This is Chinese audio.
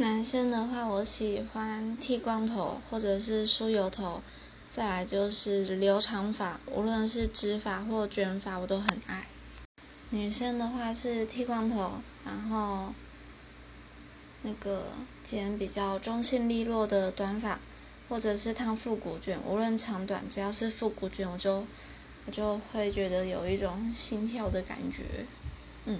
男生的话我喜欢剃光头或者是梳油头再来就是留长发无论是直发或卷发我都很爱。女生的话是剃光头然后那个剪比较中性利落的短发或者是烫复古卷无论长短只要是复古卷我就我就会觉得有一种心跳的感觉。嗯。